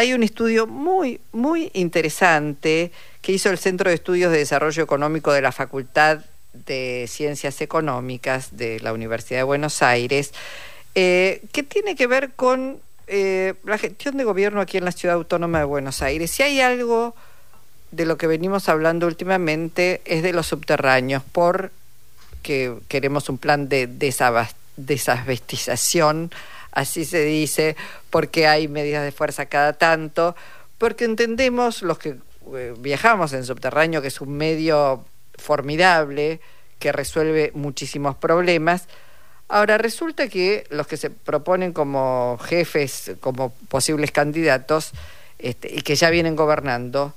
hay un estudio muy, muy interesante que hizo el Centro de Estudios de Desarrollo Económico de la Facultad de Ciencias Económicas de la Universidad de Buenos Aires, eh, que tiene que ver con eh, la gestión de gobierno aquí en la Ciudad Autónoma de Buenos Aires. Si hay algo de lo que venimos hablando últimamente es de los subterráneos, por que queremos un plan de desabestización, así se dice, porque hay medidas de fuerza cada tanto, porque entendemos los que eh, viajamos en subterráneo que es un medio formidable que resuelve muchísimos problemas. Ahora resulta que los que se proponen como jefes, como posibles candidatos, este, y que ya vienen gobernando,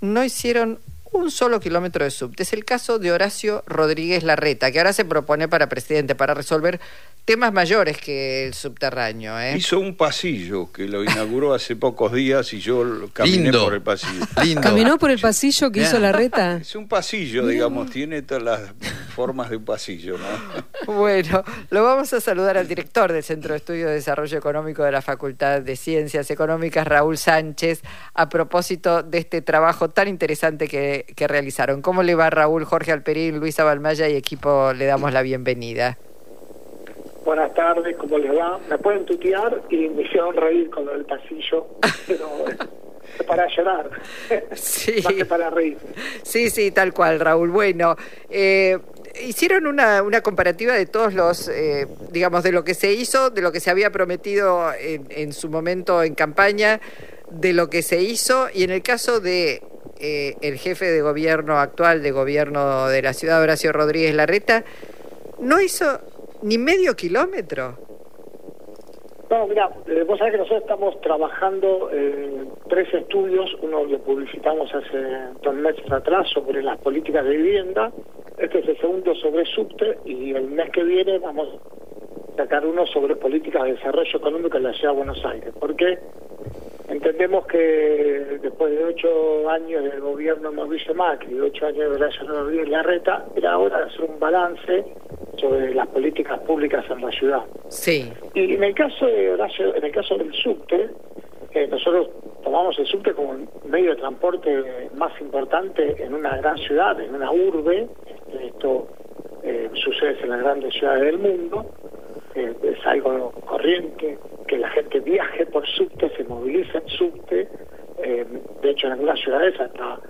no hicieron un solo kilómetro de subte. Es el caso de Horacio Rodríguez Larreta, que ahora se propone para presidente, para resolver temas mayores que el subterráneo. ¿eh? Hizo un pasillo que lo inauguró hace pocos días y yo caminé por el pasillo. ¿Caminó por el pasillo que hizo la reta? Es un pasillo, digamos, tiene todas las formas de un pasillo. ¿no? Bueno, lo vamos a saludar al director del Centro de Estudios de Desarrollo Económico de la Facultad de Ciencias Económicas, Raúl Sánchez, a propósito de este trabajo tan interesante que, que realizaron. ¿Cómo le va Raúl, Jorge Alperín, Luisa Balmaya y equipo? Le damos la bienvenida. Buenas tardes, ¿cómo les va? Me pueden tutear y me hicieron reír con lo del pasillo, pero es para llorar, sí. más que para reír. Sí, sí, tal cual, Raúl. Bueno, eh, hicieron una, una, comparativa de todos los, eh, digamos, de lo que se hizo, de lo que se había prometido en, en, su momento en campaña, de lo que se hizo, y en el caso de eh, el jefe de gobierno actual, de gobierno de la ciudad, Horacio Rodríguez Larreta, no hizo ni medio kilómetro. No, mira, eh, vos sabés que nosotros estamos trabajando eh, tres estudios, uno lo publicitamos hace dos meses atrás sobre las políticas de vivienda, este es el segundo sobre subte y el mes que viene vamos a sacar uno sobre políticas de desarrollo económico en la ciudad de Buenos Aires, porque entendemos que después de ocho años del gobierno de Mauricio Macri y ocho años de Horacio Rodríguez Larreta, era hora de hacer un balance sobre las políticas públicas en la ciudad. Sí. Y en el caso de Horacio, en el caso del subte, eh, nosotros tomamos el subte como el medio de transporte más importante en una gran ciudad, en una urbe. Esto eh, sucede en las grandes ciudades del mundo. Eh, es algo corriente que la gente viaje por subte, se movilice en subte. de hecho, en algunas ciudades hasta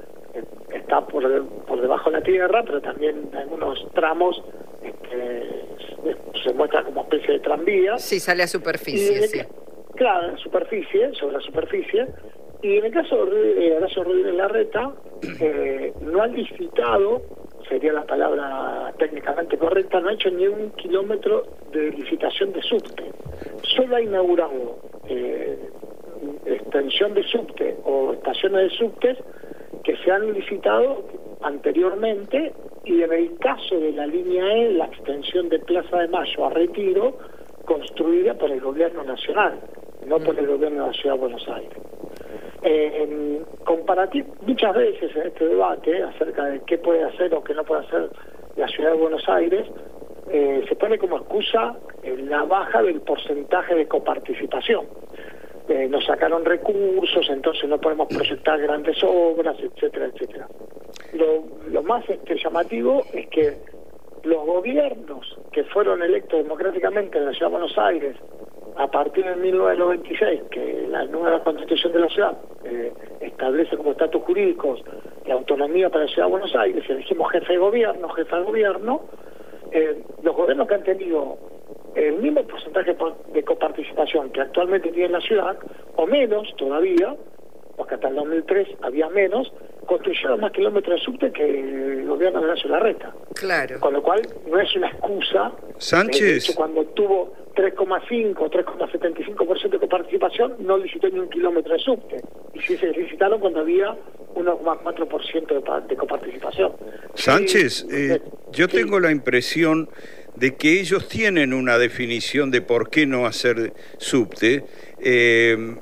está por, por debajo de la tierra, pero también en algunos tramos este, se muestra como especie de tranvía. Sí, sale a superficie, sí. Claro, en superficie, sobre la superficie. Y en el caso de Horacio Rodríguez Larreta, eh, no ha licitado, sería la palabra técnicamente correcta, no ha hecho ni un kilómetro de licitación de subte. Solo ha inaugurado eh, extensión de subte o estaciones de subtes que se han licitado anteriormente y en el caso de la línea E, la extensión de Plaza de Mayo a Retiro, construida por el gobierno nacional, no por el gobierno de la Ciudad de Buenos Aires. Eh, muchas veces en este debate acerca de qué puede hacer o qué no puede hacer la Ciudad de Buenos Aires, eh, se pone como excusa la baja del porcentaje de coparticipación. Eh, nos sacaron recursos, entonces no podemos proyectar grandes obras, etcétera, etcétera. Lo, lo más este, llamativo es que los gobiernos que fueron electos democráticamente en la ciudad de Buenos Aires a partir de 1996, que la nueva constitución de la ciudad eh, establece como estatus jurídicos la autonomía para la ciudad de Buenos Aires, elegimos jefe de gobierno, jefa de gobierno, eh, los gobiernos que han tenido el mismo porcentaje de coparticipación que actualmente tiene la ciudad, o menos todavía, porque hasta el 2003 había menos, construyeron más kilómetros de subte que el gobierno de la ciudad reta. Claro. Con lo cual no es una excusa. Sánchez. cuando tuvo 3,5 o 3,75% de coparticipación, no licitó ni un kilómetro de subte. Y sí se licitaron cuando había 1,4% de, coparticipación. Sánchez, eh, yo tengo la impresión de que ellos tienen una definición de por qué no hacer subte. Eh,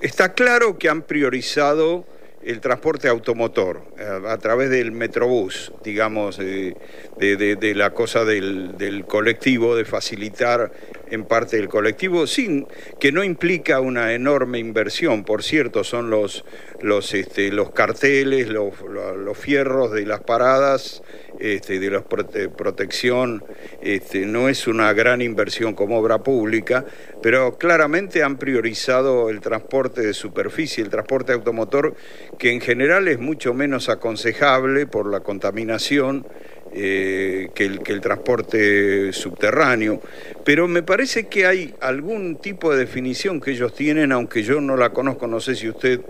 está claro que han priorizado el transporte automotor a, través del metrobús, digamos, de, de, la cosa del, del, colectivo, de facilitar en parte el colectivo, sin que no implica una enorme inversión, por cierto, son los, los, este, los carteles, los, los fierros de las paradas este, de la protección, este, no es una gran inversión como obra pública, pero claramente han priorizado el transporte de superficie, el transporte automotor, que en general es mucho menos aconsejable por la contaminación. Eh, que, el, que el transporte subterráneo, pero me parece que hay algún tipo de definición que ellos tienen, aunque yo no la conozco, no sé si usted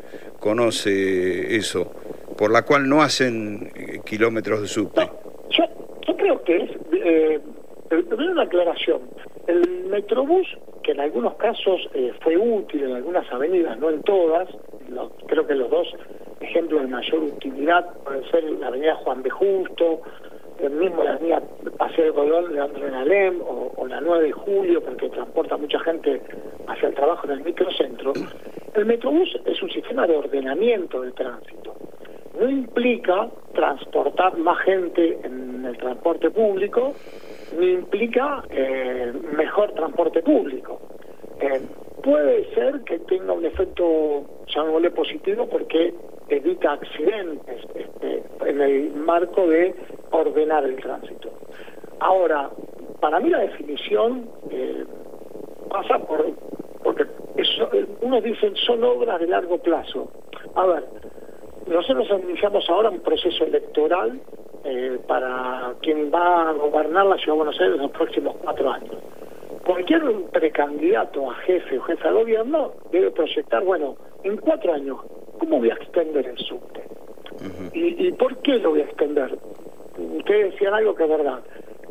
conoce eso por la cual no hacen eh, kilómetros de subte. yo, creo que es, eh, una aclaración, el Metrobús, que en algunos casos eh, fue útil en algunas avenidas, no en todas, creo que los dos ejemplos de mayor utilidad pueden ser la avenida Juan B. Justo, el mismo la avenida Paseo de Colón, Leandro Alem, o, o la 9 de Julio, porque transporta mucha gente hacia el trabajo en el microcentro. El Metrobús es un sistema de ordenamiento del tránsito no implica transportar más gente en el transporte público, ni implica eh, mejor transporte público. Eh, puede ser que tenga un efecto, llamémosle positivo, porque evita accidentes este, en el marco de ordenar el tránsito. Ahora, para mí la definición eh, pasa por, porque eso, uno dice son obras de largo plazo. A ver, nosotros iniciamos ahora un proceso electoral eh, para quien va a gobernar la Ciudad de Buenos Aires en los próximos cuatro años. Cualquier precandidato a jefe o jefe de gobierno debe proyectar, bueno, en cuatro años, ¿cómo voy a extender el subte? ¿Y, por qué lo voy a extender? Ustedes decían algo que es verdad.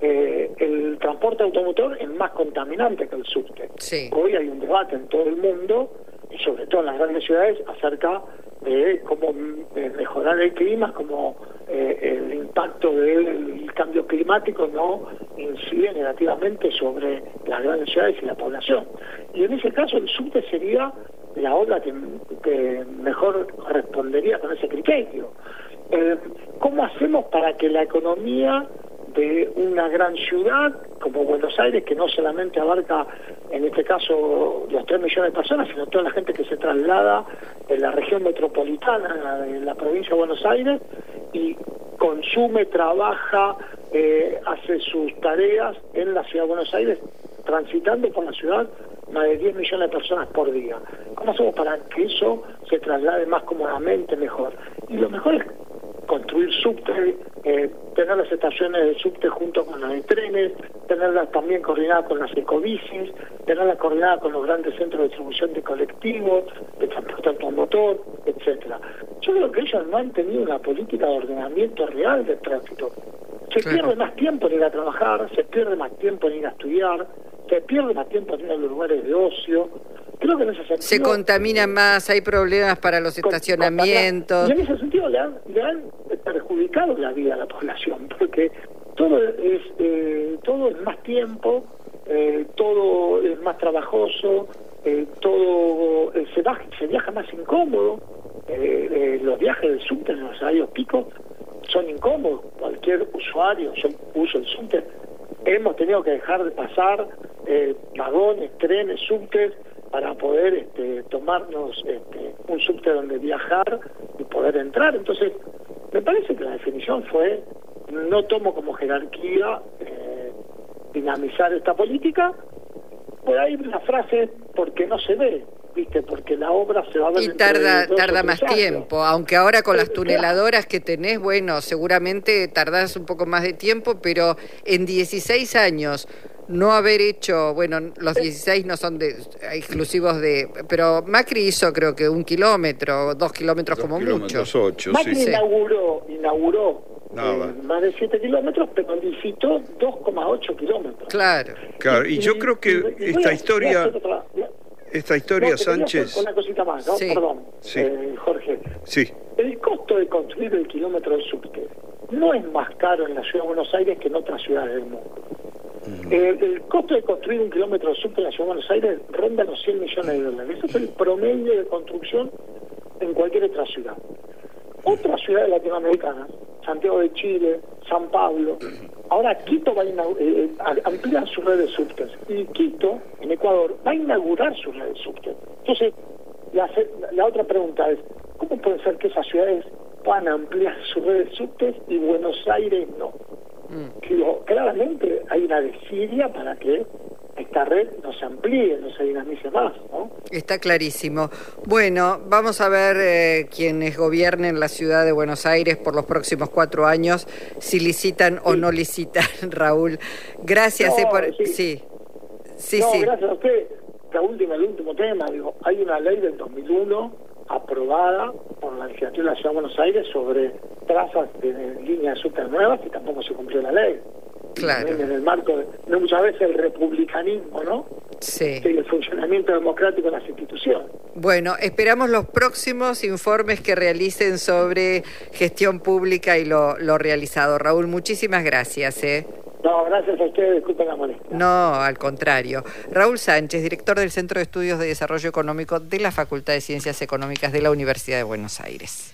Eh, el transporte automotor es más contaminante que el subte. Hoy hay un debate en todo el mundo, y sobre todo en las grandes ciudades, acerca de cómo eh, mejorar el clima, cómo eh, el impacto del cambio climático no incide negativamente sobre las grandes ciudades y la población. Y en ese caso el subte sería la obra que, mejor respondería con ese criterio. Eh, ¿Cómo hacemos para que la economía de una gran ciudad como Buenos Aires, que no solamente abarca, en este caso, los 3 millones de personas, sino toda la gente que se traslada en la región metropolitana de la provincia de Buenos Aires y consume, trabaja, eh, hace sus tareas en la ciudad de Buenos Aires, transitando por la ciudad más de 10 millones de personas por día. ¿Cómo hacemos para que eso se traslade más cómodamente, mejor? Y lo mejor es construir subte, eh, tener las estaciones de subte junto con las de trenes, tenerlas también coordinadas con las ecobicis, tenerlas coordinadas con los grandes centros de distribución de colectivos, de transporte automotor, etcétera. Yo creo que ellos no han tenido una política de ordenamiento real del tránsito. Se pierde más tiempo en ir a trabajar, se pierde más tiempo en ir a estudiar, se pierde más tiempo en ir a los lugares de ocio, Creo que en ese sentido, se contamina más, hay problemas para los estacionamientos. Y en ese sentido le han, le han perjudicado la vida a la población, porque todo es eh, todo es más tiempo, eh, todo es más trabajoso, eh, todo se, se viaja más incómodo. los viajes del subte en los horarios picos son incómodos. Cualquier usuario, yo uso el subte, hemos tenido que dejar de pasar vagones, trenes, subtes para poder este, tomarnos este, un subte donde viajar y poder entrar. Entonces, me parece que la definición fue, no tomo como jerarquía eh, dinamizar esta política, por ahí la frase, porque no se ve, ¿viste? Porque la obra se va a ver... Y tarda, tarda más tiempo, aunque ahora con las tuneladoras que tenés, bueno, seguramente tardás un poco más de tiempo, pero en 16 años no haber hecho, bueno, los 16 no son de, exclusivos de, pero Macri hizo creo que un kilómetro, dos kilómetros como mucho. Macri inauguró, inauguró eh, más de 7 kilómetros, pero licitó 2,8 kilómetros. Claro. Claro, y, yo creo que esta historia... esta historia, Sánchez... Una cosita más, ¿no? Perdón, eh, Jorge. Sí. El costo de construir el kilómetro de subte no es más caro en la ciudad de Buenos Aires que en otras ciudades del mundo. Eh, el costo de construir un kilómetro de subte en la ciudad de Buenos Aires ronda los 100 millones de dólares. Ese es el promedio de construcción en cualquier otra ciudad. otras ciudades latinoamericanas, Santiago de Chile, San Pablo, ahora Quito va a eh, eh, ampliar sus redes subtes y Quito, en Ecuador, va a inaugurar sus redes subtes. Entonces, la, la otra pregunta es, ¿cómo puede ser que esas ciudades puedan ampliar sus redes subtes y Buenos Aires no? Mm. Digo, claramente hay una desidia para que esta red no se amplíe, no se dinamice más. ¿no? Está clarísimo. Bueno, vamos a ver eh, quienes gobiernen la ciudad de Buenos Aires por los próximos cuatro años, si licitan o no licitan, Raúl. Gracias. eh, por... sí. sí. Sí, no, sí. gracias a usted. La última, el último tema, digo, hay una ley del 2001 aprobada por la legislatura de la Ciudad de Buenos Aires sobre trazas de líneas super nuevas y tampoco se cumplió la ley. Claro. En el marco de, no, muchas veces el republicanismo, ¿no? Sí. Y el funcionamiento democrático de las instituciones. Bueno, esperamos los próximos informes que realicen sobre gestión pública y lo, lo realizado. Raúl, muchísimas gracias. ¿eh? No, gracias a ustedes, disculpen la molestia. No, al contrario. Raúl Sánchez, director del Centro de Estudios de Desarrollo Económico de la Facultad de Ciencias Económicas de la Universidad de Buenos Aires.